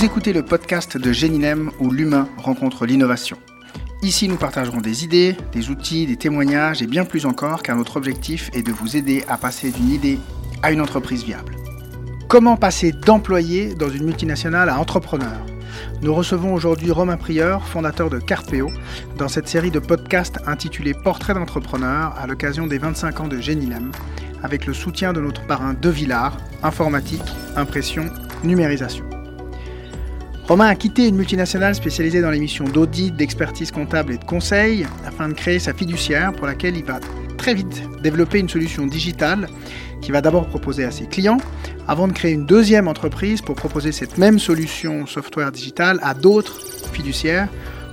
Vous écoutez le podcast de Géninem où l'humain rencontre l'innovation. Ici, nous partagerons des idées, des outils, des témoignages et bien plus encore car notre objectif est de vous aider à passer d'une idée à une entreprise viable. Comment passer d'employé dans une multinationale à entrepreneur? Nous recevons aujourd'hui Romain Prieur, fondateur de Carpeo, dans cette série de podcasts intitulée Portrait d'entrepreneur à l'occasion des 25 ans de Génilem, avec le soutien de notre parrain De Villard, informatique, impression, numérisation. Romain a quitté une multinationale spécialisée dans l'émission d'audit, d'expertise comptable et de conseil afin de créer sa fiduciaire pour laquelle il va très vite développer une solution digitale qu'il va d'abord proposer à ses clients avant de créer une deuxième entreprise pour proposer cette même solution software digitale à d'autres fiduciaires,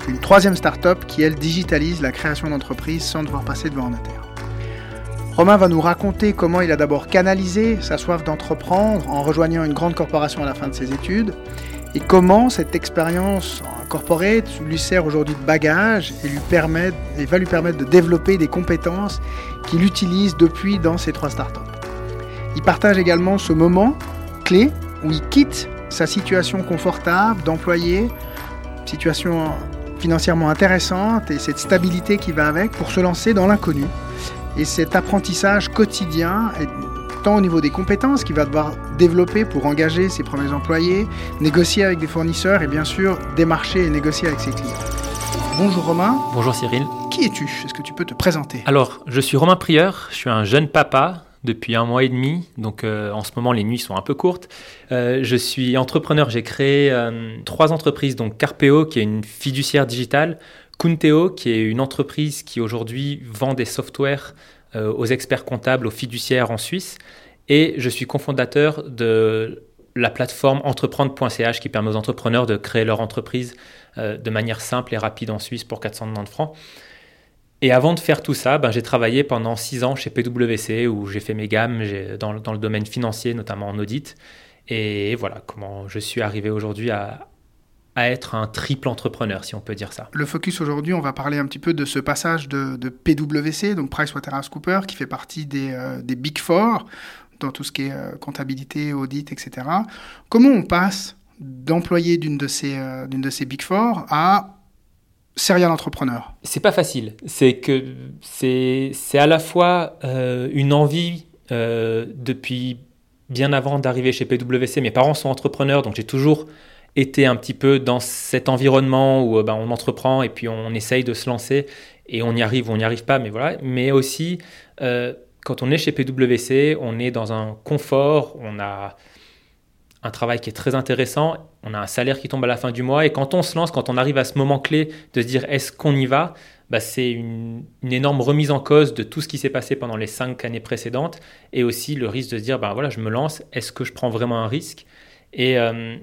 une troisième start-up qui elle digitalise la création d'entreprises sans devoir passer devant un notaire. Romain va nous raconter comment il a d'abord canalisé sa soif d'entreprendre en rejoignant une grande corporation à la fin de ses études et comment cette expérience corporate lui sert aujourd'hui de bagage et, lui permet, et va lui permettre de développer des compétences qu'il utilise depuis dans ses trois startups. Il partage également ce moment clé où il quitte sa situation confortable d'employé, situation financièrement intéressante et cette stabilité qui va avec pour se lancer dans l'inconnu. Et cet apprentissage quotidien tant au niveau des compétences qu'il va devoir développer pour engager ses premiers employés, négocier avec des fournisseurs et bien sûr démarcher et négocier avec ses clients. Bonjour Romain. Bonjour Cyril. Qui es-tu? Est-ce que tu peux te présenter? Alors, je suis Romain Prieur, je suis un jeune papa depuis un mois et demi, donc euh, en ce moment les nuits sont un peu courtes. Euh, je suis entrepreneur, j'ai créé euh, trois entreprises, donc Carpeo qui est une fiduciaire digitale, Kunteo qui est une entreprise qui aujourd'hui vend des softwares euh, aux experts comptables, aux fiduciaires en Suisse. Et je suis cofondateur de la plateforme entreprendre.ch qui permet aux entrepreneurs de créer leur entreprise euh, de manière simple et rapide en Suisse pour 490 francs. Et avant de faire tout ça, ben, j'ai travaillé pendant six ans chez PwC où j'ai fait mes gammes dans, le domaine financier, notamment en audit. Et voilà comment je suis arrivé aujourd'hui à, à être un triple entrepreneur, si on peut dire ça. Le focus aujourd'hui, on va parler un petit peu de ce passage de, PwC, donc PricewaterhouseCoopers, qui fait partie des, euh, des, Big Four, dans tout ce qui est euh, comptabilité, audit, etc. Comment on passe d'employé d'une de, ces, euh, d'une de ces Big Four à serial entrepreneur? C'est pas facile. C'est que c'est, c'est à la fois une envie depuis bien avant d'arriver chez PwC. Mes parents sont entrepreneurs, donc j'ai toujours été un petit peu dans cet environnement où ben, on entreprend et puis on essaye de se lancer et on y arrive ou on n'y arrive pas, mais voilà. Mais aussi, euh, quand on est chez PwC, on est dans un confort, on a un travail qui est très intéressant, on a un salaire qui tombe à la fin du mois et quand on se lance, quand on arrive à ce moment clé de se dire est-ce qu'on y va, bah, c'est une, énorme remise en cause de tout ce qui s'est passé pendant les cinq années précédentes et aussi le risque de se dire ben voilà je me lance, est-ce que je prends vraiment un risque? Et, euh,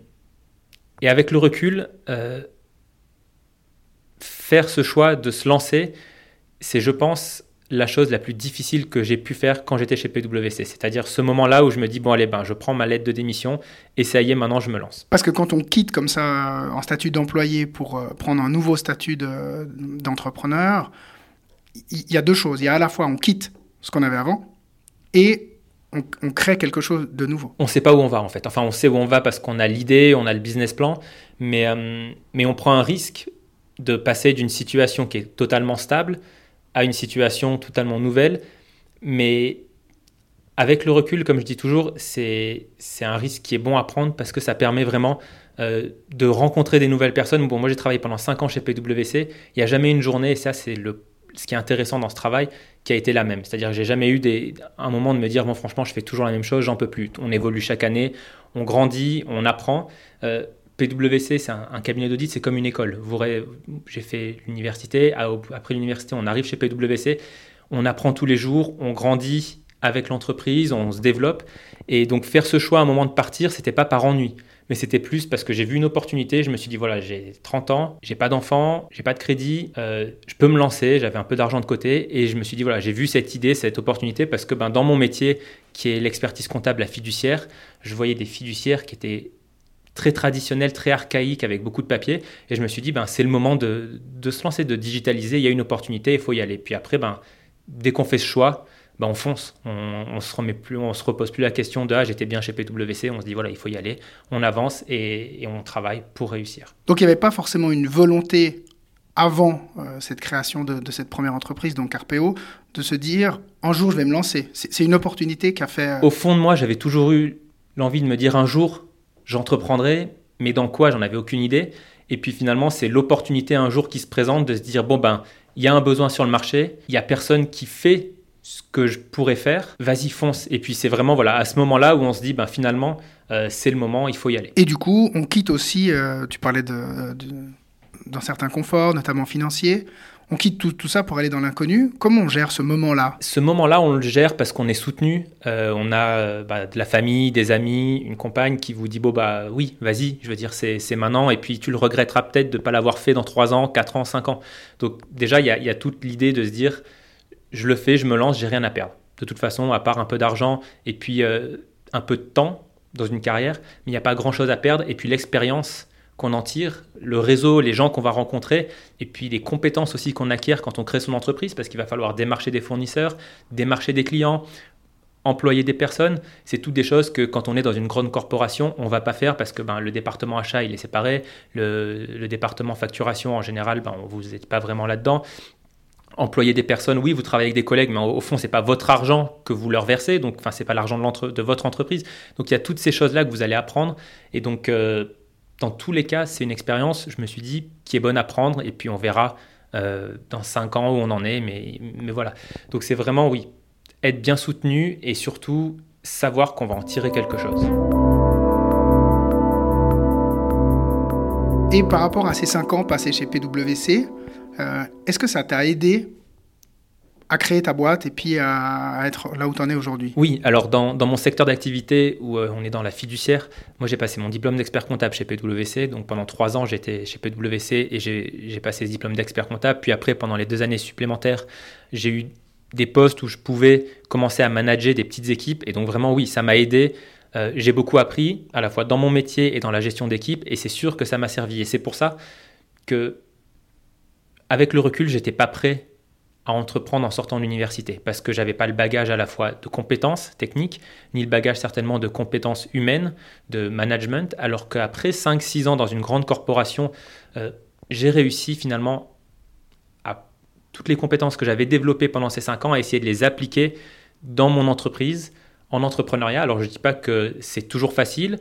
et avec le recul, euh, faire ce choix de se lancer, c'est, je pense, la chose la plus difficile que j'ai pu faire quand j'étais chez PwC. C'est-à-dire ce moment-là où je me dis, bon, allez, ben, je prends ma lettre de démission et ça y est, maintenant je me lance. Parce que quand on quitte comme ça en statut d'employé pour euh, prendre un nouveau statut d'entrepreneur, il y a deux choses. Il y a à la fois on quitte ce qu'on avait avant et on, crée quelque chose de nouveau. On ne sait pas où on va en fait. Enfin, on sait où on va parce qu'on a l'idée, on a le business plan, mais, euh, mais on prend un risque de passer d'une situation qui est totalement stable à une situation totalement nouvelle. Mais avec le recul, comme je dis toujours, c'est un risque qui est bon à prendre parce que ça permet vraiment euh, de rencontrer des nouvelles personnes. Bon, moi j'ai travaillé pendant 5 ans chez PwC, il n'y a jamais une journée, et ça c'est le ce qui est intéressant dans ce travail, qui a été la même. C'est-à-dire que j'ai jamais eu un moment de me dire, bon, franchement, je fais toujours la même chose, j'en peux plus. On évolue chaque année, on grandit, on apprend. Euh, PwC, c'est un, cabinet d'audit, c'est comme une école. J'ai fait l'université, après l'université, on arrive chez PwC, on apprend tous les jours, on grandit avec l'entreprise, on se développe. Et donc faire ce choix à un moment de partir, c'était pas par ennui mais c'était plus parce que j'ai vu une opportunité. Je me suis dit, voilà, j'ai 30 ans, j'ai pas d'enfant, j'ai pas de crédit, euh, je peux me lancer, j'avais un peu d'argent de côté. Et je me suis dit, voilà, j'ai vu cette idée, cette opportunité parce que ben, dans mon métier, qui est l'expertise comptable, la fiduciaire, je voyais des fiduciaires qui étaient très traditionnels, très archaïques, avec beaucoup de papier. Et je me suis dit, ben, c'est le moment de, de, se lancer, de digitaliser. Il y a une opportunité, il faut y aller. Puis après, ben, dès qu'on fait ce choix, bah, on fonce. On, on se remet plus, on se repose plus la question de ah, j'étais bien chez PwC. On se dit voilà, il faut y aller. On avance et, on travaille pour réussir. Donc il n'y avait pas forcément une volonté avant euh, cette création de, cette première entreprise, donc Carpeo, de se dire un jour je vais me lancer. C'est une opportunité qu'a fait. Euh, Au fond de moi, j'avais toujours eu l'envie de me dire un jour j'entreprendrai, mais dans quoi? J'en avais aucune idée. Et puis finalement, c'est l'opportunité un jour qui se présente de se dire bon ben il y a un besoin sur le marché, il y a personne qui fait ce que je pourrais faire, vas-y fonce. Et puis c'est vraiment voilà à ce moment-là où on se dit ben finalement euh, c'est le moment, il faut y aller. Et du coup, on quitte aussi, euh, tu parlais de, d'un certain confort, notamment financier. On quitte tout, tout ça pour aller dans l'inconnu. Comment on gère ce moment-là? Ce moment-là, on le gère parce qu'on est soutenu. Euh, on a bah, de la famille, des amis, une compagne qui vous dit bon bah oui, vas-y. Je veux dire c'est, maintenant et puis tu le regretteras peut-être de ne pas l'avoir fait dans 3 ans, 4 ans, 5 ans. Donc déjà il y a, y a toute l'idée de se dire je le fais, je me lance, j'ai rien à perdre. De toute façon, à part un peu d'argent et puis euh, un peu de temps dans une carrière, il n'y a pas grand-chose à perdre. Et puis l'expérience qu'on en tire, le réseau, les gens qu'on va rencontrer, et puis les compétences aussi qu'on acquiert quand on crée son entreprise, parce qu'il va falloir démarcher des fournisseurs, démarcher des clients, employer des personnes, c'est toutes des choses que quand on est dans une grande corporation, on va pas faire parce que ben, le département achat, il est séparé, le, département facturation, en général, ben, vous n'êtes pas vraiment là-dedans employer des personnes, oui, vous travaillez avec des collègues, mais au, fond, c'est pas votre argent que vous leur versez, donc enfin, c'est pas l'argent de, votre entreprise. Donc il y a toutes ces choses-là que vous allez apprendre, et donc euh, dans tous les cas, c'est une expérience, je me suis dit, qui est bonne à prendre, et puis on verra euh, dans cinq ans où on en est, mais, mais voilà. Donc c'est vraiment, oui, être bien soutenu et surtout savoir qu'on va en tirer quelque chose. Et par rapport à ces cinq ans passés chez PwC, euh, est-ce que ça t'a aidé à créer ta boîte et puis à, être là où tu en es aujourd'hui? Oui, alors dans, mon secteur d'activité où euh, on est dans la fiduciaire, moi j'ai passé mon diplôme d'expert comptable chez PwC. Donc pendant trois ans j'étais chez PwC et j'ai passé ce diplôme d'expert comptable. Puis après, pendant les deux années supplémentaires, j'ai eu des postes où je pouvais commencer à manager des petites équipes. Et donc vraiment oui, ça m'a aidé. Euh, j'ai beaucoup appris à la fois dans mon métier et dans la gestion d'équipe et c'est sûr que ça m'a servi. Et c'est pour ça que avec le recul, j'étais pas prêt à entreprendre en sortant de l'université parce que j'avais pas le bagage à la fois de compétences techniques ni le bagage certainement de compétences humaines, de management, alors qu'après 5-6 ans dans une grande corporation, euh, j'ai réussi finalement à toutes les compétences que j'avais développées pendant ces 5 ans à essayer de les appliquer dans mon entreprise en entrepreneuriat. Alors je ne dis pas que c'est toujours facile,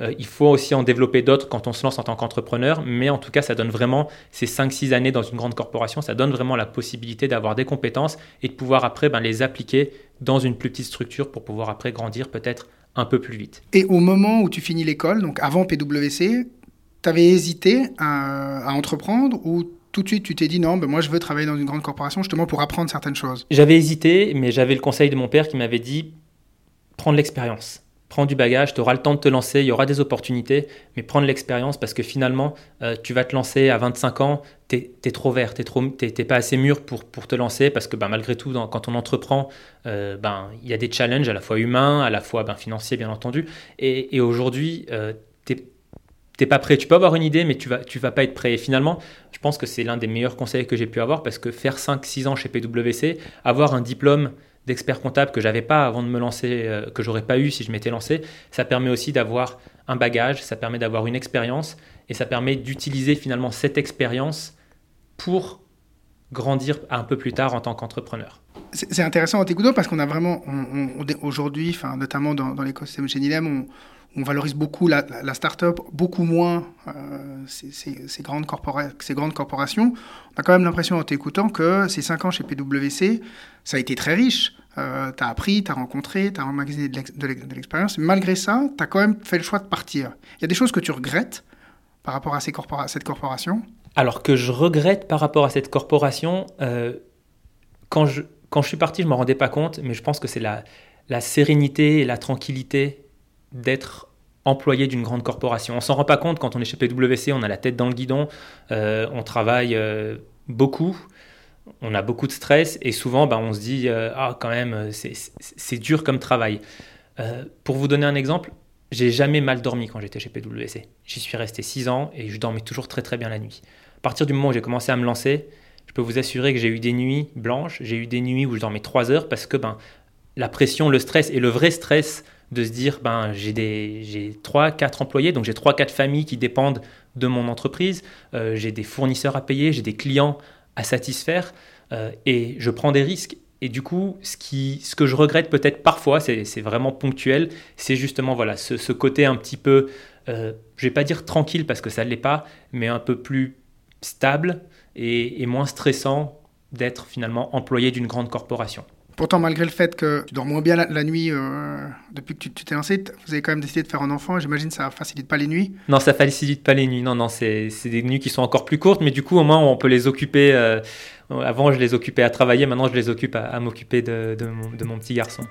euh, il faut aussi en développer d'autres quand on se lance en tant qu'entrepreneur, mais en tout cas, ça donne vraiment ces 5-6 années dans une grande corporation, ça donne vraiment la possibilité d'avoir des compétences et de pouvoir après ben, les appliquer dans une plus petite structure pour pouvoir après grandir peut-être un peu plus vite. Et au moment où tu finis l'école, donc avant PwC, tu avais hésité à, entreprendre ou tout de suite tu t'es dit non, ben moi je veux travailler dans une grande corporation justement pour apprendre certaines choses? J'avais hésité, mais j'avais le conseil de mon père qui m'avait dit prendre l'expérience prends du bagage, tu auras le temps de te lancer, il y aura des opportunités, mais prendre l'expérience parce que finalement, euh, tu vas te lancer à 25 ans, tu es, trop vert, tu n'es pas assez mûr pour, pour te lancer parce que ben, malgré tout, quand on entreprend, euh, ben, il y a des challenges à la fois humains, à la fois ben, financiers, bien entendu. Et, aujourd'hui, euh, tu n'es pas prêt. Tu peux avoir une idée, mais tu vas, tu vas pas être prêt. Et finalement, je pense que c'est l'un des meilleurs conseils que j'ai pu avoir parce que faire 5-6 ans chez PwC, avoir un diplôme d'expert comptable que j'avais pas avant de me lancer, euh, que j'aurais pas eu si je m'étais lancé, ça permet aussi d'avoir un bagage, ça permet d'avoir une expérience et ça permet d'utiliser finalement cette expérience pour grandir un peu plus tard en tant qu'entrepreneur. C'est intéressant en parce qu'on a vraiment, aujourd'hui, notamment dans, l'écosystème Genilem, on valorise beaucoup la, la start-up, beaucoup moins euh, ces, grandes corporations. On a quand même l'impression en t'écoutant que ces cinq ans chez PwC, ça a été très riche. Euh, tu as appris, tu as rencontré, tu as emmagasiné de l'expérience. Malgré ça, tu as quand même fait le choix de partir. Il y a des choses que tu regrettes par rapport à, cette corporation? Alors que je regrette par rapport à cette corporation, euh, quand, je, quand je suis parti, je ne m'en rendais pas compte, mais je pense que c'est la, la sérénité et la tranquillité d'être employé d'une grande corporation. On s'en rend pas compte quand on est chez PwC, on a la tête dans le guidon, euh, on travaille euh, beaucoup, on a beaucoup de stress et souvent ben, on se dit euh, ah quand même c'est dur comme travail. pour vous donner un exemple, j'ai jamais mal dormi quand j'étais chez PwC. J'y suis resté 6 ans et je dormais toujours très très bien la nuit. À partir du moment où j'ai commencé à me lancer, je peux vous assurer que j'ai eu des nuits blanches, j'ai eu des nuits où je dormais 3 heures parce que ben la pression, le stress et le vrai stress de se dire ben j'ai des j'ai trois quatre employés donc j'ai trois quatre familles qui dépendent de mon entreprise euh, j'ai des fournisseurs à payer j'ai des clients à satisfaire euh, et je prends des risques. Et du coup ce qui ce que je regrette peut-être parfois c'est vraiment ponctuel c'est justement voilà ce, ce, côté un petit peu euh, je vais pas dire tranquille parce que ça ne l'est pas mais un peu plus stable et, et moins stressant d'être finalement employé d'une grande corporation Pourtant, malgré le fait que tu dors moins bien la, nuit euh, depuis que tu t'es lancé, vous avez quand même décidé de faire un enfant. J'imagine que ça facilite pas les nuits. Non, ça facilite pas les nuits. Non, non, c'est des nuits qui sont encore plus courtes, mais du coup, au moins, on peut les occuper. Euh, avant, je les occupais à travailler. Maintenant, je les occupe à, m'occuper de, de, mon, petit garçon.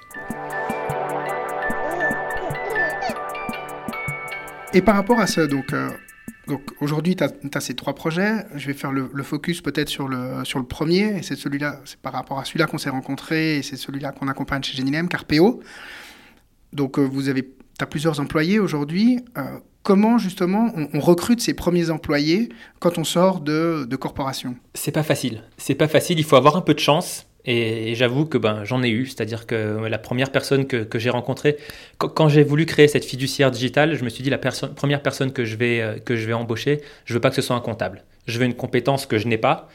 Et par rapport à ça, donc, euh, donc aujourd'hui, tu as, ces trois projets. Je vais faire le, focus peut-être sur le, sur le premier. C'est celui-là, c'est par rapport à celui-là qu'on s'est rencontrés et c'est celui-là qu'on accompagne chez Genilem, Carpeo. Donc euh, vous avez, tu as plusieurs employés aujourd'hui. Euh, comment justement on, recrute ces premiers employés quand on sort de, de corporation? C'est pas facile. C'est pas facile. Il faut avoir un peu de chance. Et, j'avoue que ben, j'en ai eu, c'est-à-dire que la première personne que, j'ai rencontrée, quand, j'ai voulu créer cette fiduciaire digitale, je me suis dit la première personne que je, vais, euh, que je vais embaucher, je veux pas que ce soit un comptable. Je veux une compétence que je n'ai pas.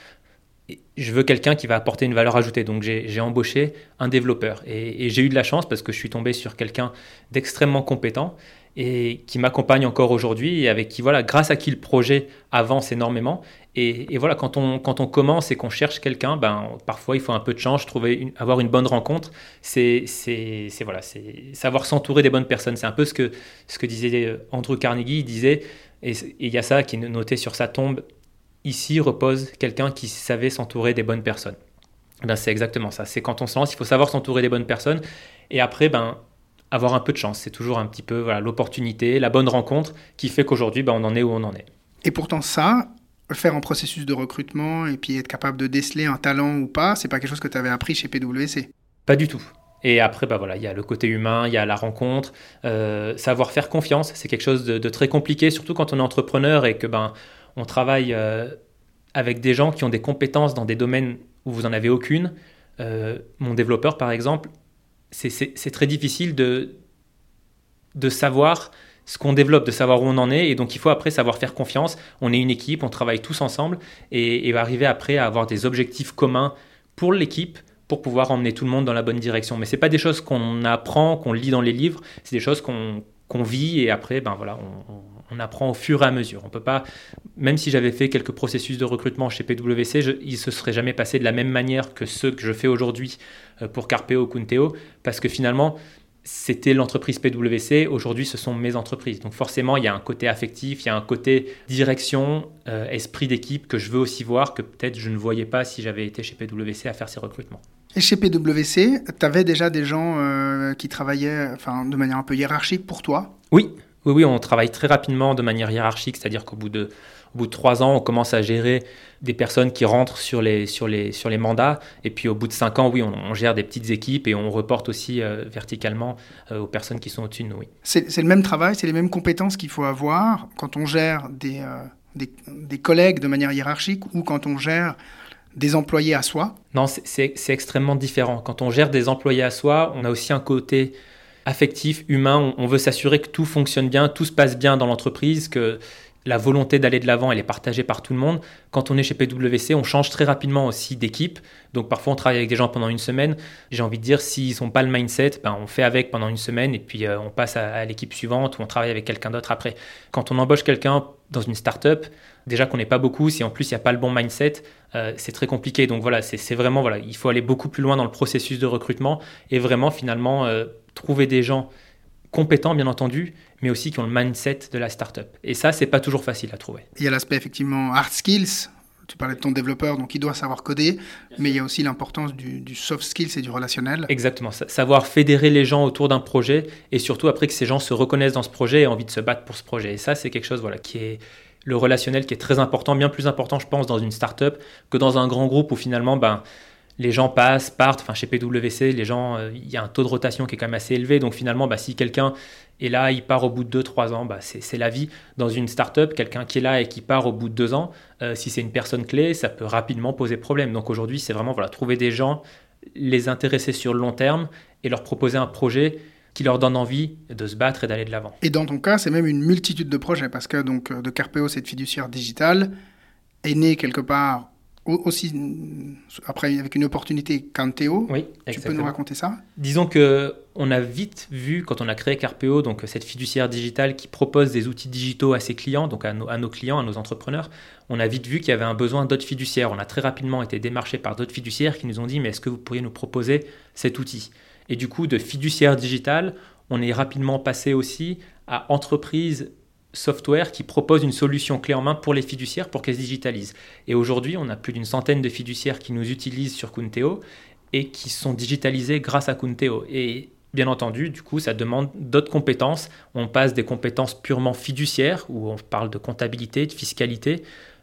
Je veux quelqu'un qui va apporter une valeur ajoutée. Donc j'ai embauché un développeur. Et j'ai eu de la chance parce que je suis tombé sur quelqu'un d'extrêmement compétent et qui m'accompagne encore aujourd'hui et avec qui, voilà, grâce à qui le projet avance énormément. Et, voilà, quand on, quand on commence et qu'on cherche quelqu'un, ben, parfois il faut un peu de chance, trouver avoir une bonne rencontre. C'est voilà, savoir s'entourer des bonnes personnes. C'est un peu ce que, ce que disait euh, Andrew Carnegie. Il disait, et il y a ça qui est noté sur sa tombe, ici repose quelqu'un qui savait s'entourer des bonnes personnes. Ben, c'est exactement ça. C'est quand on se lance, il faut savoir s'entourer des bonnes personnes. Et après, ben, avoir un peu de chance. C'est toujours un petit peu voilà, l'opportunité, la bonne rencontre qui fait qu'aujourd'hui, ben, on en est où on en est. Et pourtant, ça, faire un processus de recrutement et puis être capable de déceler un talent ou pas, c'est pas quelque chose que tu avais appris chez PwC Pas du tout. Et après, bah voilà, il y a le côté humain, il y a la rencontre, euh, savoir faire confiance, c'est quelque chose de, très compliqué, surtout quand on est entrepreneur et que ben on travaille euh, avec des gens qui ont des compétences dans des domaines où vous en avez aucune. Euh, mon développeur, par exemple, c'est très difficile de, de savoir ce qu'on développe, de savoir où on en est. Et donc, il faut après savoir faire confiance. On est une équipe, on travaille tous ensemble et, arriver après à avoir des objectifs communs pour l'équipe pour pouvoir emmener tout le monde dans la bonne direction. Mais ce pas des choses qu'on apprend, qu'on lit dans les livres, c'est des choses qu'on vit et après, ben voilà, on, apprend au fur et à mesure. On peut pas, même si j'avais fait quelques processus de recrutement chez PwC, je, il se serait jamais passé de la même manière que ceux que je fais aujourd'hui euh, pour Carpeo, Kunteo, parce que finalement, c'était l'entreprise PwC, aujourd'hui ce sont mes entreprises. Donc forcément, il y a un côté affectif, il y a un côté direction, euh, esprit d'équipe que je veux aussi voir, que peut-être je ne voyais pas si j'avais été chez PwC à faire ces recrutements. Et chez PwC, tu avais déjà des gens euh, qui travaillaient enfin, de manière un peu hiérarchique pour toi? Oui, oui, oui, on travaille très rapidement de manière hiérarchique, c'est-à-dire qu'au bout de au bout de trois ans, on commence à gérer des personnes qui rentrent sur les, sur les, sur les mandats. Et puis au bout de cinq ans, oui, on, gère des petites équipes et on reporte aussi euh, verticalement euh, aux personnes qui sont au-dessus de nous. Oui. C'est le même travail, c'est les mêmes compétences qu'il faut avoir quand on gère des, euh, des, des, collègues de manière hiérarchique ou quand on gère des employés à soi? Non, c'est extrêmement différent. Quand on gère des employés à soi, on a aussi un côté affectif, humain. On, veut s'assurer que tout fonctionne bien, tout se passe bien dans l'entreprise, que la volonté d'aller de l'avant, elle est partagée par tout le monde. Quand on est chez PwC, on change très rapidement aussi d'équipe. Donc parfois, on travaille avec des gens pendant une semaine. J'ai envie de dire, s'ils n'ont pas le mindset, ben, on fait avec pendant une semaine et puis euh, on passe à, l'équipe suivante ou on travaille avec quelqu'un d'autre après. Quand on embauche quelqu'un dans une startup, déjà qu'on n'est pas beaucoup, si en plus il n'y a pas le bon mindset, euh, c'est très compliqué. Donc voilà, c'est vraiment, voilà, il faut aller beaucoup plus loin dans le processus de recrutement et vraiment finalement euh, trouver des gens compétents, bien entendu, mais aussi qui ont le mindset de la startup. Et ça, c'est pas toujours facile à trouver. Il y a l'aspect effectivement hard skills. Tu parlais de ton développeur, donc il doit savoir coder, mais il y a aussi l'importance du, soft skills et du relationnel. Exactement, savoir fédérer les gens autour d'un projet et surtout après que ces gens se reconnaissent dans ce projet et aient envie de se battre pour ce projet. Et ça, c'est quelque chose voilà, qui est le relationnel qui est très important, bien plus important, je pense, dans une startup que dans un grand groupe où finalement, ben, les gens passent, partent. Enfin, chez PwC, les gens, euh, il y a un taux de rotation qui est quand même assez élevé. Donc finalement, bah, si quelqu'un est là, il part au bout de 2-3 ans, bah, c'est la vie. Dans une startup, quelqu'un qui est là et qui part au bout de 2 ans, euh, si c'est une personne clé, ça peut rapidement poser problème. Donc aujourd'hui, c'est vraiment voilà, trouver des gens, les intéresser sur le long terme et leur proposer un projet qui leur donne envie de se battre et d'aller de l'avant. Et dans ton cas, c'est même une multitude de projets, parce que donc, de Carpeo, cette fiduciaire digitale, est née quelque part aussi après avec une opportunité Canteo. Oui, tu peux nous raconter ça? Disons que on a vite vu quand on a créé Carpeo, donc cette fiduciaire digitale qui propose des outils digitaux à ses clients, donc à nos, clients, à nos entrepreneurs, on a vite vu qu'il y avait un besoin d'autres fiduciaires. On a très rapidement été démarché par d'autres fiduciaires qui nous ont dit mais est-ce que vous pourriez nous proposer cet outil? Et du coup de fiduciaire digitale, on est rapidement passé aussi à entreprise software qui propose une solution clé en main pour les fiduciaires pour qu'elles se digitalisent. Et aujourd'hui, on a plus d'une centaine de fiduciaires qui nous utilisent sur Kunteo et qui sont digitalisés grâce à Kunteo. Et bien entendu, du coup, ça demande d'autres compétences. On passe des compétences purement fiduciaires, où on parle de comptabilité, de fiscalité,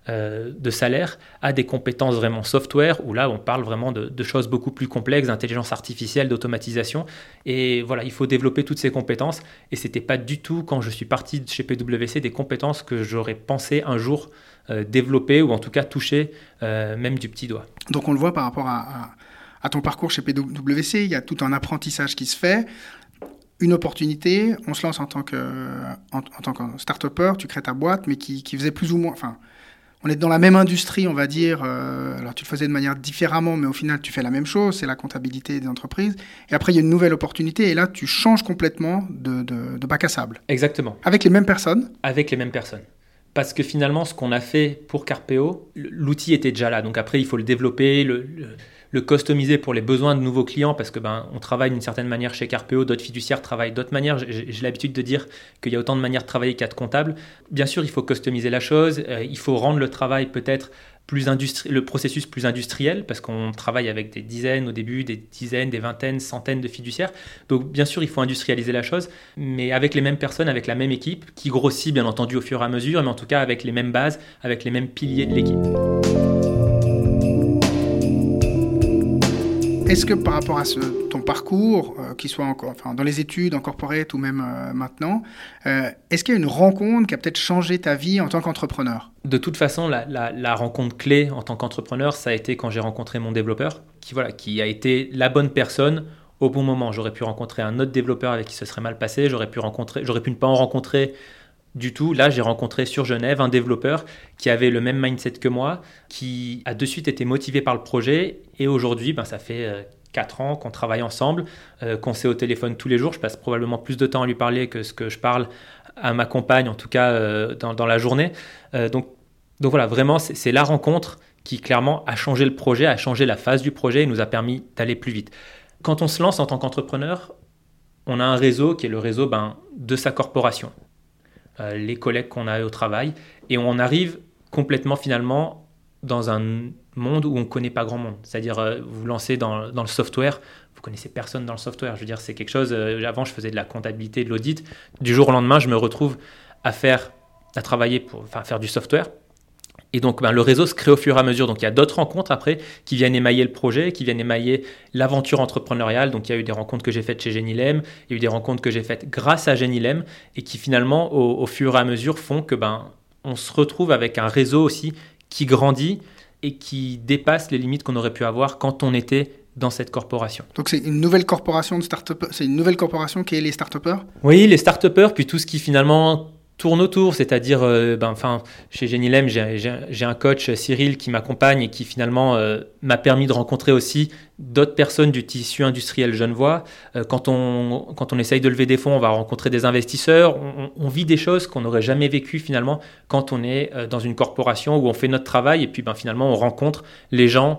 euh, de salaire à des compétences vraiment software, où là on parle vraiment de, choses beaucoup plus complexes, d'intelligence artificielle, d'automatisation. Et voilà, il faut développer toutes ces compétences. Et c'était pas du tout, quand je suis parti chez PwC, des compétences que j'aurais pensé un jour euh, développer ou en tout cas toucher, euh, même du petit doigt. Donc on le voit par rapport à, ton parcours chez PwC, il y a tout un apprentissage qui se fait une opportunité, on se lance en tant que, en, tant start-upper, tu crées ta boîte, mais qui, faisait plus ou moins, on est dans la même industrie, on va dire. Euh, alors tu le faisais de manière différemment, mais au final tu fais la même chose, c'est la comptabilité des entreprises. Et après il y a une nouvelle opportunité, et là tu changes complètement de, bac à sable. Exactement. Avec les mêmes personnes Avec les mêmes personnes. Parce que finalement, ce qu'on a fait pour Carpeo, l'outil était déjà là. Donc après, il faut le développer, le le customiser pour les besoins de nouveaux clients parce que ben on travaille d'une certaine manière chez Carpeo, d'autres fiduciaires travaillent d'autres manières. J'ai l'habitude de dire qu'il y a autant de manières de travailler qu'il y a de comptables. Bien sûr, il faut customiser la chose, euh, il faut rendre le travail peut-être plus le processus plus industriel parce qu'on travaille avec des dizaines au début, des dizaines, des vingtaines, centaines de fiduciaires. Donc bien sûr, il faut industrialiser la chose, mais avec les mêmes personnes, avec la même équipe qui grossit bien entendu au fur et à mesure, mais en tout cas avec les mêmes bases, avec les mêmes piliers de l'équipe. Est-ce que par rapport à ton parcours, euh, qu'il soit encore, enfin, dans les études, en corporate ou même euh, maintenant, euh, est-ce qu'il y a une rencontre qui a peut-être changé ta vie en tant qu'entrepreneur? De toute façon, la, rencontre clé en tant qu'entrepreneur, ça a été quand j'ai rencontré mon développeur, qui, voilà, qui a été la bonne personne au bon moment. J'aurais pu rencontrer un autre développeur avec qui ce serait mal passé, j'aurais pu, rencontrer, j'aurais pu ne pas en rencontrer du tout. Là, j'ai rencontré sur Genève un développeur qui avait le même mindset que moi, qui a de suite été motivé par le projet. Et aujourd'hui, ben, ça fait 4 euh, ans qu'on travaille ensemble, euh, qu'on s'est au téléphone tous les jours. Je passe probablement plus de temps à lui parler que ce que je parle à ma compagne, en tout cas euh, dans, la journée. donc, donc voilà, vraiment, c'est la rencontre qui clairement a changé le projet, a changé la phase du projet et nous a permis d'aller plus vite. Quand on se lance en tant qu'entrepreneur, on a un réseau qui est le réseau ben, de sa corporation. Euh, les collègues qu'on a au travail, et on arrive complètement finalement dans un monde où on ne connaît pas grand monde. C'est-à-dire, euh, vous lancez dans, dans, le software, vous connaissez personne dans le software. Je veux dire, c'est quelque chose. Euh, avant, je faisais de la comptabilité, de l'audit. Du jour au lendemain, je me retrouve à faire, à travailler pour, enfin, faire du software. Et donc, ben, le réseau se crée au fur et à mesure. Donc, il y a d'autres rencontres après qui viennent émailler le projet, qui viennent émailler l'aventure entrepreneuriale. Donc, il y a eu des rencontres que j'ai faites chez Genilem, il y a eu des rencontres que j'ai faites grâce à Genilem et qui finalement, au, fur et à mesure, font que ben, on se retrouve avec un réseau aussi qui grandit et qui dépasse les limites qu'on aurait pu avoir quand on était dans cette corporation. Donc c'est une nouvelle corporation de start c'est une nouvelle corporation qui est les start Oui, les start puis tout ce qui finalement tourne autour, c'est-à-dire, euh, ben, enfin, chez Genilem, j'ai un coach, Cyril, qui m'accompagne et qui finalement euh, m'a permis de rencontrer aussi d'autres personnes du tissu industriel genevois. Euh, quand, on, quand on essaye de lever des fonds, on va rencontrer des investisseurs, on, vit des choses qu'on n'aurait jamais vécues finalement quand on est dans une corporation où on fait notre travail et puis ben, finalement on rencontre les gens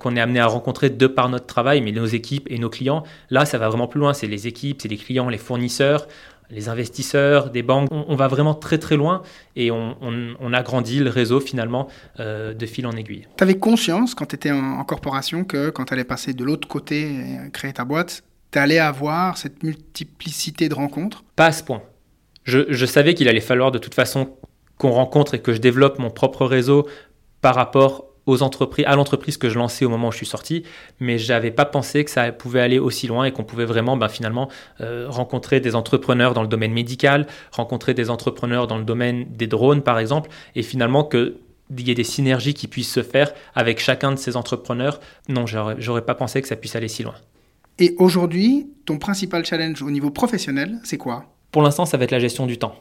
qu'on est amené à rencontrer de par notre travail, mais nos équipes et nos clients. Là, ça va vraiment plus loin. C'est les équipes, c'est les clients, les fournisseurs les investisseurs, des banques. On, va vraiment très très loin et on, agrandit le réseau finalement euh, de fil en aiguille. Tu avais conscience quand tu étais en, corporation que quand tu allais passer de l'autre côté et créer ta boîte, tu allais avoir cette multiplicité de rencontres? Pas à ce point. je savais qu'il allait falloir de toute façon qu'on rencontre et que je développe mon propre réseau par rapport aux entreprises, à l'entreprise que je lançais au moment où je suis sorti, mais j'avais pas pensé que ça pouvait aller aussi loin et qu'on pouvait vraiment ben, finalement euh, rencontrer des entrepreneurs dans le domaine médical, rencontrer des entrepreneurs dans le domaine des drones par exemple, et finalement que il y ait des synergies qui puissent se faire avec chacun de ces entrepreneurs. Non, j'aurais pas pensé que ça puisse aller si loin. Et aujourd'hui, ton principal challenge au niveau professionnel, c'est quoi? Pour l'instant, ça va être la gestion du temps.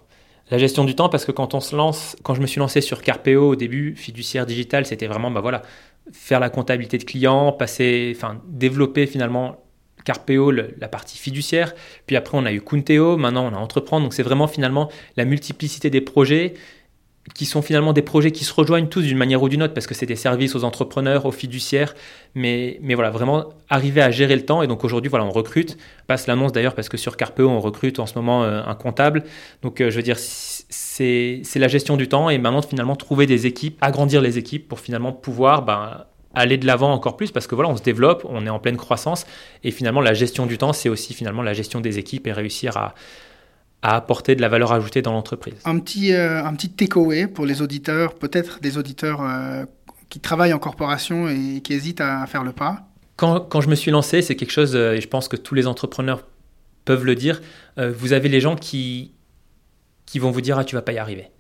La gestion du temps, parce que quand on se lance, quand je me suis lancé sur Carpeo au début, fiduciaire digital, c'était vraiment, bah voilà, faire la comptabilité de clients, passer, enfin, développer finalement Carpeo, la partie fiduciaire. Puis après, on a eu Kunteo, maintenant on a Entreprendre. Donc c'est vraiment finalement la multiplicité des projets qui sont finalement des projets qui se rejoignent tous d'une manière ou d'une autre parce que c'est des services aux entrepreneurs, aux fiduciaires, mais, mais voilà, vraiment arriver à gérer le temps. Et donc aujourd'hui, voilà, on recrute. Passe l'annonce d'ailleurs parce que sur Carpeo, on recrute en ce moment euh, un comptable. Donc euh, je veux dire, c'est la gestion du temps et maintenant finalement trouver des équipes, agrandir les équipes pour finalement pouvoir ben, aller de l'avant encore plus parce que voilà, on se développe, on est en pleine croissance et finalement la gestion du temps, c'est aussi finalement la gestion des équipes et réussir à à apporter de la valeur ajoutée dans l'entreprise. Un petit, euh, un petit takeaway pour les auditeurs, peut-être des auditeurs euh, qui travaillent en corporation et qui hésitent à faire le pas quand, quand je me suis lancé, c'est quelque chose, euh, et je pense que tous les entrepreneurs peuvent le dire, vous avez les gens qui, qui vont vous dire, ah, tu vas pas y arriver.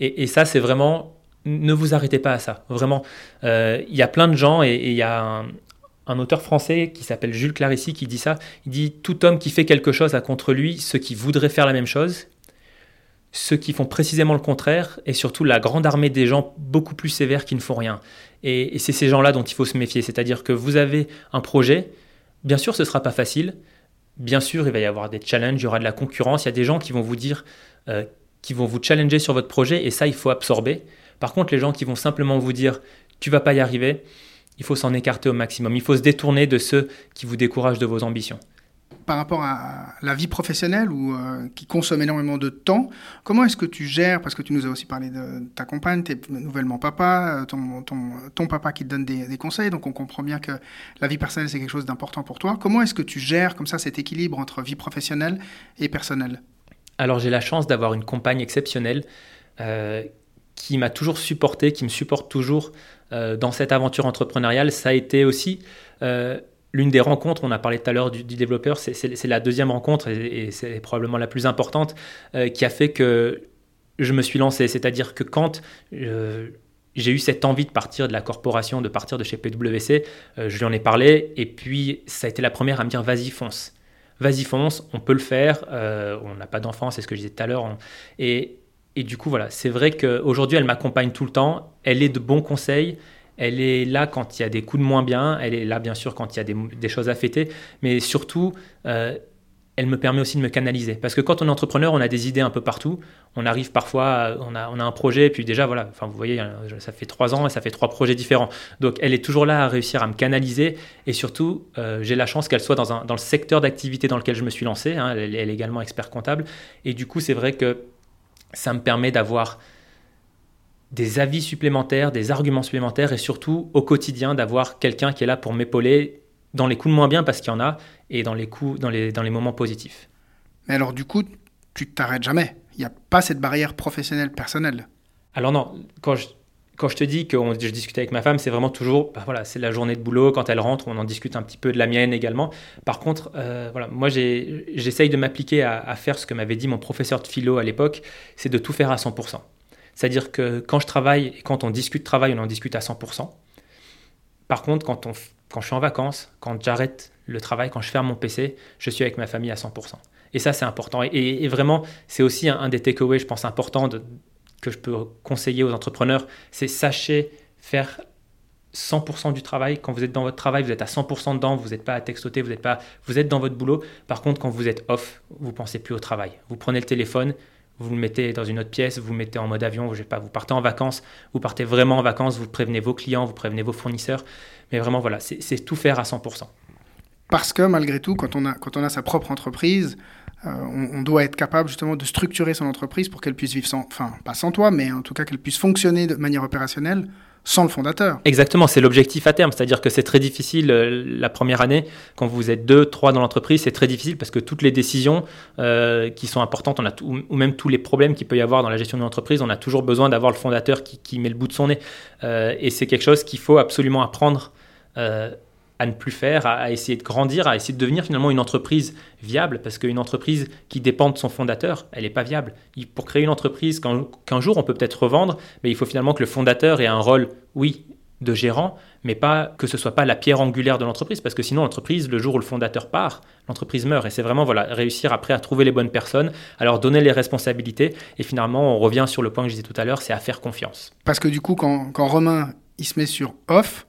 Et, et ça, c'est vraiment, ne vous arrêtez pas à ça. Vraiment, il y a plein de gens et il y a un, un auteur français qui s'appelle Jules Clarissi qui dit ça. Il dit Tout homme qui fait quelque chose a contre lui ceux qui voudraient faire la même chose, ceux qui font précisément le contraire, et surtout la grande armée des gens beaucoup plus sévères qui ne font rien. Et, c'est ces gens-là dont il faut se méfier. C'est-à-dire que vous avez un projet, bien sûr ce ne sera pas facile, bien sûr il va y avoir des challenges, il y aura de la concurrence, il y a des gens qui vont vous dire, euh, qui vont vous challenger sur votre projet, et ça il faut absorber. Par contre, les gens qui vont simplement vous dire tu vas pas y arriver, il faut s'en écarter au maximum. Il faut se détourner de ceux qui vous découragent de vos ambitions. Par rapport à la vie professionnelle ou euh, qui consomme énormément de temps, comment est-ce que tu gères Parce que tu nous as aussi parlé de ta compagne, tu es nouvellement papa, euh, ton, ton, papa qui te donne des, conseils, donc on comprend bien que la vie personnelle c'est quelque chose d'important pour toi. Comment est-ce que tu gères comme ça cet équilibre entre vie professionnelle et personnelle? Alors j'ai la chance d'avoir une compagne exceptionnelle euh, qui m'a toujours supporté, qui me supporte toujours euh, dans cette aventure entrepreneuriale, ça a été aussi euh, l'une des rencontres, on a parlé tout à l'heure du, développeur, c'est la deuxième rencontre et, c'est probablement la plus importante euh, qui a fait que je me suis lancé. C'est-à-dire que quand j'ai eu cette envie de partir de la corporation, de partir de chez PwC, je lui en ai parlé et puis ça a été la première à me dire vas-y fonce. Vas-y fonce, on peut le faire, on n'a pas d'enfant, c'est ce que je disais tout à l'heure. Et du coup, voilà, c'est vrai qu'aujourd'hui, elle m'accompagne tout le temps. Elle est de bons conseils. Elle est là quand il y a des coups de moins bien. Elle est là, bien sûr, quand il y a des, choses à fêter. Mais surtout, euh, elle me permet aussi de me canaliser. Parce que quand on est entrepreneur, on a des idées un peu partout. On arrive parfois, on a, un projet, et puis déjà, voilà, enfin, vous voyez, ça fait trois ans et ça fait trois projets différents. Donc, elle est toujours là à réussir à me canaliser. Et surtout, euh, j'ai la chance qu'elle soit dans, le secteur d'activité dans lequel je me suis lancé. Hein. Elle, est également expert comptable. Et du coup, c'est vrai que ça me permet d'avoir des avis supplémentaires, des arguments supplémentaires et surtout au quotidien d'avoir quelqu'un qui est là pour m'épauler dans les coups de moins bien parce qu'il y en a et dans les coups dans les, dans les moments positifs. Mais alors du coup, tu t'arrêtes jamais. Il n'y a pas cette barrière professionnelle personnelle. Alors non, quand je, quand je te dis que je discute avec ma femme, c'est vraiment toujours, bah voilà, c'est la journée de boulot. Quand elle rentre, on en discute un petit peu de la mienne également. Par contre, euh, voilà, moi, j'essaye de m'appliquer à, faire ce que m'avait dit mon professeur de philo à l'époque, c'est de tout faire à 100%. C'est-à-dire que quand je travaille et quand on discute travail, on en discute à 100%. Par contre, quand, je suis en vacances, quand j'arrête le travail, quand je ferme mon PC, je suis avec ma famille à 100%. Et ça, c'est important. Et, vraiment, c'est aussi un, un des takeaways, je pense, importants de, que je peux conseiller aux entrepreneurs, c'est sachez faire 100% du travail. Quand vous êtes dans votre travail, vous êtes à 100% dedans, vous n'êtes pas à textoter, vous êtes, pas, vous êtes dans votre boulot. Par contre, quand vous êtes off, vous pensez plus au travail. Vous prenez le téléphone, vous le mettez dans une autre pièce, vous le mettez en mode avion, je sais pas, vous partez en vacances, vous partez vraiment en vacances, vous prévenez vos clients, vous prévenez vos fournisseurs. Mais vraiment, voilà, c'est tout faire à 100%. Parce que malgré tout, quand on a, quand on a sa propre entreprise, euh, on, doit être capable justement de structurer son entreprise pour qu'elle puisse vivre sans, enfin pas sans toi, mais en tout cas qu'elle puisse fonctionner de manière opérationnelle sans le fondateur. Exactement, c'est l'objectif à terme. C'est-à-dire que c'est très difficile euh, la première année, quand vous êtes deux, trois dans l'entreprise, c'est très difficile parce que toutes les décisions euh, qui sont importantes, on a ou même tous les problèmes qu'il peut y avoir dans la gestion d'une entreprise, on a toujours besoin d'avoir le fondateur qui, met le bout de son nez. et c'est quelque chose qu'il faut absolument apprendre à ne plus faire, à, essayer de grandir, à essayer de devenir finalement une entreprise viable, parce qu'une entreprise qui dépend de son fondateur, elle n'est pas viable. pour créer une entreprise qu'un jour on peut peut-être revendre, mais il faut finalement que le fondateur ait un rôle, oui, de gérant, mais pas que ce soit pas la pierre angulaire de l'entreprise, parce que sinon l'entreprise, le jour où le fondateur part, l'entreprise meurt. Et c'est vraiment voilà réussir après à trouver les bonnes personnes, à leur donner les responsabilités, et finalement on revient sur le point que je disais tout à l'heure, c'est à faire confiance. Parce que du coup, quand, quand Romain il se met sur off,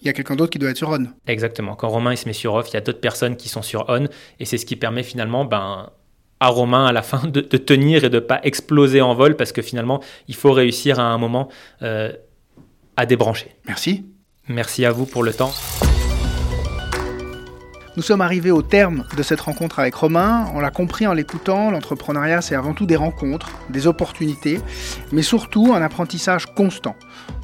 il y a quelqu'un d'autre qui doit être sur on. Exactement. Quand Romain il se met sur off, il y a d'autres personnes qui sont sur on, et c'est ce qui permet finalement ben, à Romain à la fin de, tenir et de ne pas exploser en vol, parce que finalement il faut réussir à un moment euh, à débrancher. Merci. Merci à vous pour le temps. Nous sommes arrivés au terme de cette rencontre avec Romain. On l'a compris en l'écoutant, l'entrepreneuriat c'est avant tout des rencontres, des opportunités, mais surtout un apprentissage constant.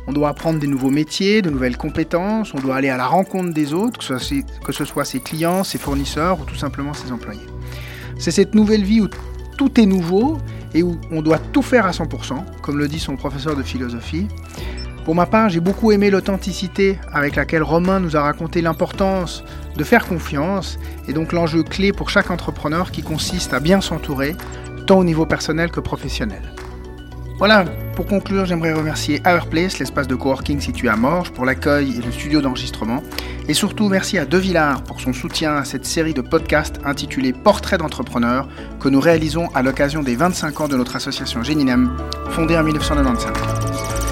On doit apprendre des nouveaux métiers, de nouvelles compétences, on doit aller à la rencontre des autres, que ce soit ses, clients, ses fournisseurs ou tout simplement ses employés. C'est cette nouvelle vie où tout est nouveau et où on doit tout faire à 100%, comme le dit son professeur de philosophie. Pour ma part, j'ai beaucoup aimé l'authenticité avec laquelle Romain nous a raconté l'importance de faire confiance et donc l'enjeu clé pour chaque entrepreneur qui consiste à bien s'entourer, tant au niveau personnel que professionnel. Voilà, pour conclure, j'aimerais remercier Hourplace, l'espace de coworking situé à Morges, pour l'accueil et le studio d'enregistrement. Et surtout, merci à De Villard pour son soutien à cette série de podcasts intitulée Portrait d'entrepreneur que nous réalisons à l'occasion des 25 ans de notre association Géninem, fondée en 1995.